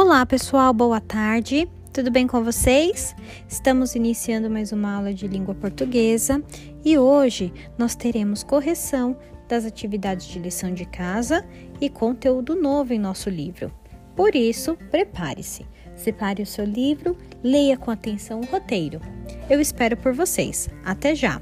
Olá, pessoal, boa tarde. Tudo bem com vocês? Estamos iniciando mais uma aula de língua portuguesa e hoje nós teremos correção das atividades de lição de casa e conteúdo novo em nosso livro. Por isso, prepare-se. Separe o seu livro, leia com atenção o roteiro. Eu espero por vocês. Até já!